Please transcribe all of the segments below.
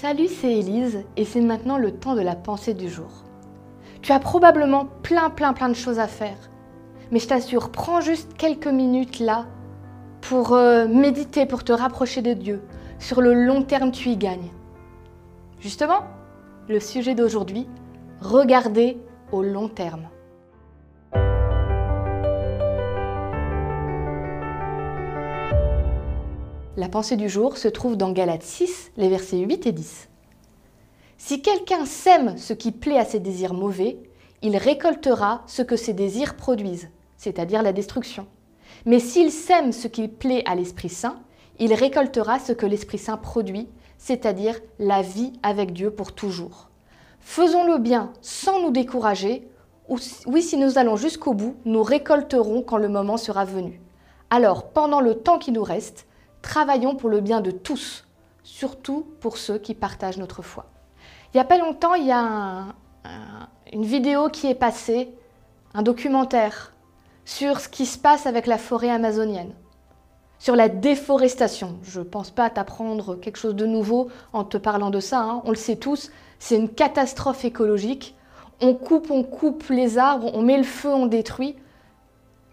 Salut, c'est Élise et c'est maintenant le temps de la pensée du jour. Tu as probablement plein plein plein de choses à faire. Mais je t'assure, prends juste quelques minutes là pour euh, méditer, pour te rapprocher de Dieu. Sur le long terme, tu y gagnes. Justement, le sujet d'aujourd'hui, regarder au long terme. La pensée du jour se trouve dans Galates 6, les versets 8 et 10. Si quelqu'un sème ce qui plaît à ses désirs mauvais, il récoltera ce que ses désirs produisent, c'est-à-dire la destruction. Mais s'il sème ce qui plaît à l'Esprit Saint, il récoltera ce que l'Esprit Saint produit, c'est-à-dire la vie avec Dieu pour toujours. Faisons le bien sans nous décourager, ou oui, si nous allons jusqu'au bout, nous récolterons quand le moment sera venu. Alors, pendant le temps qui nous reste, travaillons pour le bien de tous, surtout pour ceux qui partagent notre foi. Il n'y a pas longtemps, il y a une vidéo qui est passée, un documentaire sur ce qui se passe avec la forêt amazonienne, sur la déforestation. Je ne pense pas t'apprendre quelque chose de nouveau en te parlant de ça, hein. on le sait tous, c'est une catastrophe écologique. On coupe, on coupe les arbres, on met le feu, on détruit,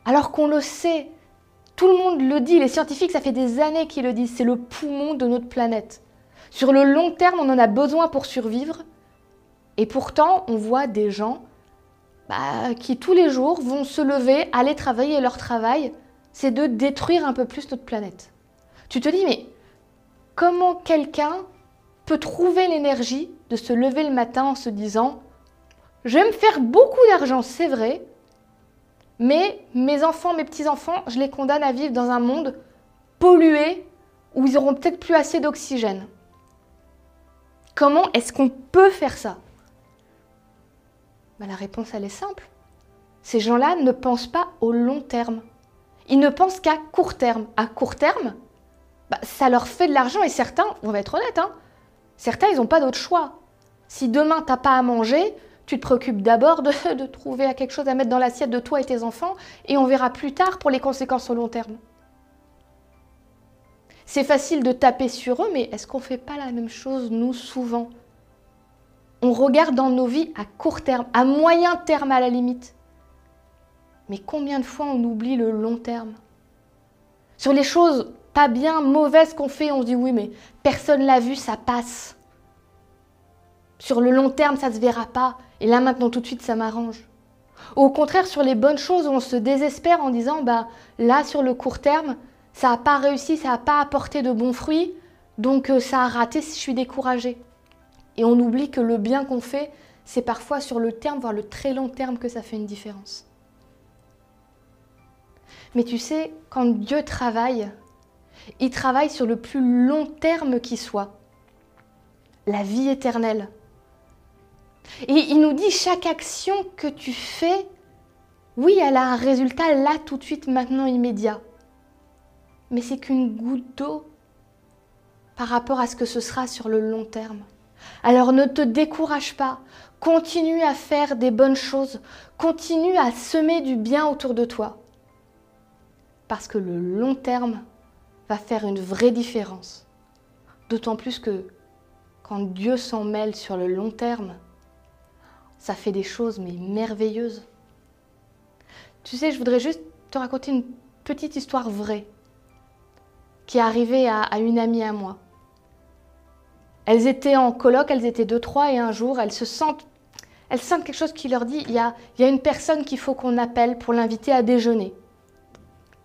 alors qu'on le sait, tout le monde le dit, les scientifiques, ça fait des années qu'ils le disent, c'est le poumon de notre planète. Sur le long terme, on en a besoin pour survivre. Et pourtant, on voit des gens bah, qui tous les jours vont se lever, aller travailler, et leur travail, c'est de détruire un peu plus notre planète. Tu te dis, mais comment quelqu'un peut trouver l'énergie de se lever le matin en se disant, je vais me faire beaucoup d'argent, c'est vrai, mais mes enfants, mes petits-enfants, je les condamne à vivre dans un monde pollué où ils auront peut-être plus assez d'oxygène. Comment est-ce qu'on peut faire ça? Ben, La réponse, elle est simple. Ces gens-là ne pensent pas au long terme. Ils ne pensent qu'à court terme. À court terme, ben, ça leur fait de l'argent et certains, on va être honnête, hein, certains, ils n'ont pas d'autre choix. Si demain, tu n'as pas à manger, tu te préoccupes d'abord de, trouver quelque chose à mettre dans l'assiette de toi et tes enfants, et on verra plus tard pour les conséquences au long terme. C'est facile de taper sur eux, mais est-ce qu'on ne fait pas la même chose, nous, souvent? On regarde dans nos vies à court terme, à moyen terme à la limite. Mais combien de fois on oublie le long terme? Sur les choses pas bien, mauvaises qu'on fait, on se dit oui, mais personne l'a vu, ça passe. Sur le long terme, ça ne se verra pas. Et là, maintenant, tout de suite, ça m'arrange. Au contraire, sur les bonnes choses, on se désespère en disant, bah, là, sur le court terme, ça n'a pas réussi, ça n'a pas apporté de bons fruits, donc euh, ça a raté si je suis découragée. Et on oublie que le bien qu'on fait, c'est parfois sur le terme, voire le très long terme, que ça fait une différence. Mais tu sais, quand Dieu travaille, il travaille sur le plus long terme qui soit. La vie éternelle. Et il nous dit, chaque action que tu fais, oui, elle a un résultat là, tout de suite, maintenant, immédiat. Mais c'est qu'une goutte d'eau par rapport à ce que ce sera sur le long terme. Alors ne te décourage pas, continue à faire des bonnes choses, continue à semer du bien autour de toi. Parce que le long terme va faire une vraie différence. D'autant plus que quand Dieu s'en mêle sur le long terme, ça fait des choses mais merveilleuses. Tu sais, je voudrais juste te raconter une petite histoire vraie qui est arrivée à, une amie à moi. Elles étaient en colloque, elles étaient deux, trois, et un jour, elles se sentent, elles sentent quelque chose qui leur dit, il y a, une personne qu'il faut qu'on appelle pour l'inviter à déjeuner.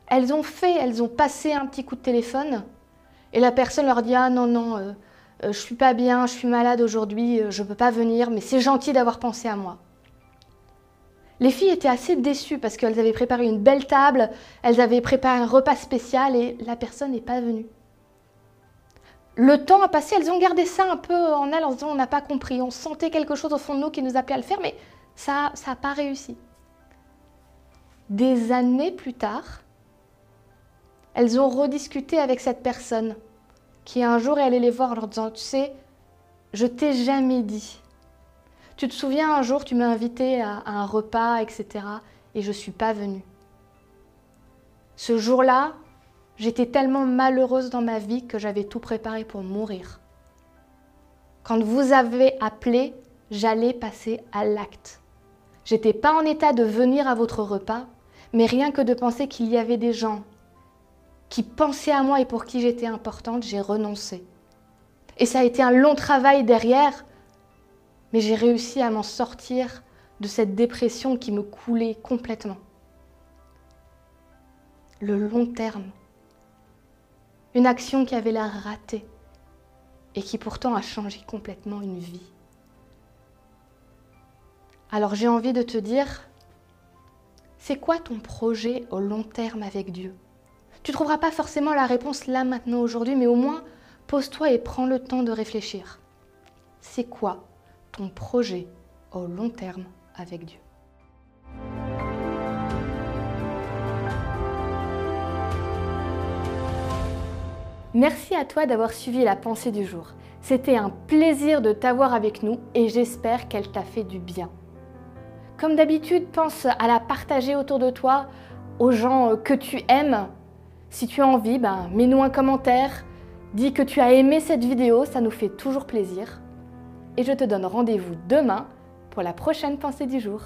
Elles ont fait, elles ont passé un petit coup de téléphone, et la personne leur dit, ah non, non, euh, je suis pas bien, je suis malade aujourd'hui, euh, je peux pas venir, mais c'est gentil d'avoir pensé à moi. Les filles étaient assez déçues parce qu'elles avaient préparé une belle table, elles avaient préparé un repas spécial et la personne n'est pas venue. Le temps a passé, elles ont gardé ça un peu en elles en se disant on n'a pas compris, on sentait quelque chose au fond de nous qui nous appelait à le faire, mais ça n'a pas réussi. Des années plus tard, elles ont rediscuté avec cette personne qui un jour est allé les voir en leur disant, tu sais, je t'ai jamais dit. Tu te souviens un jour, tu m'as invité à, un repas, etc. Et je ne suis pas venue. Ce jour-là, j'étais tellement malheureuse dans ma vie que j'avais tout préparé pour mourir. Quand vous avez appelé, j'allais passer à l'acte. J'étais pas en état de venir à votre repas, mais rien que de penser qu'il y avait des gens qui pensaient à moi et pour qui j'étais importante, j'ai renoncé. Et ça a été un long travail derrière, mais j'ai réussi à m'en sortir de cette dépression qui me coulait complètement. Le long terme. Une action qui avait l'air ratée et qui pourtant a changé complètement une vie. Alors j'ai envie de te dire, c'est quoi ton projet au long terme avec Dieu? Tu trouveras pas forcément la réponse là, maintenant, aujourd'hui, mais au moins pose-toi et prends le temps de réfléchir. C'est quoi ton projet au long terme avec Dieu? Merci à toi d'avoir suivi la pensée du jour. C'était un plaisir de t'avoir avec nous et j'espère qu'elle t'a fait du bien. Comme d'habitude, pense à la partager autour de toi, aux gens que tu aimes. Si tu as envie, ben, mets-nous un commentaire, dis que tu as aimé cette vidéo, ça nous fait toujours plaisir. Et je te donne rendez-vous demain pour la prochaine pensée du jour.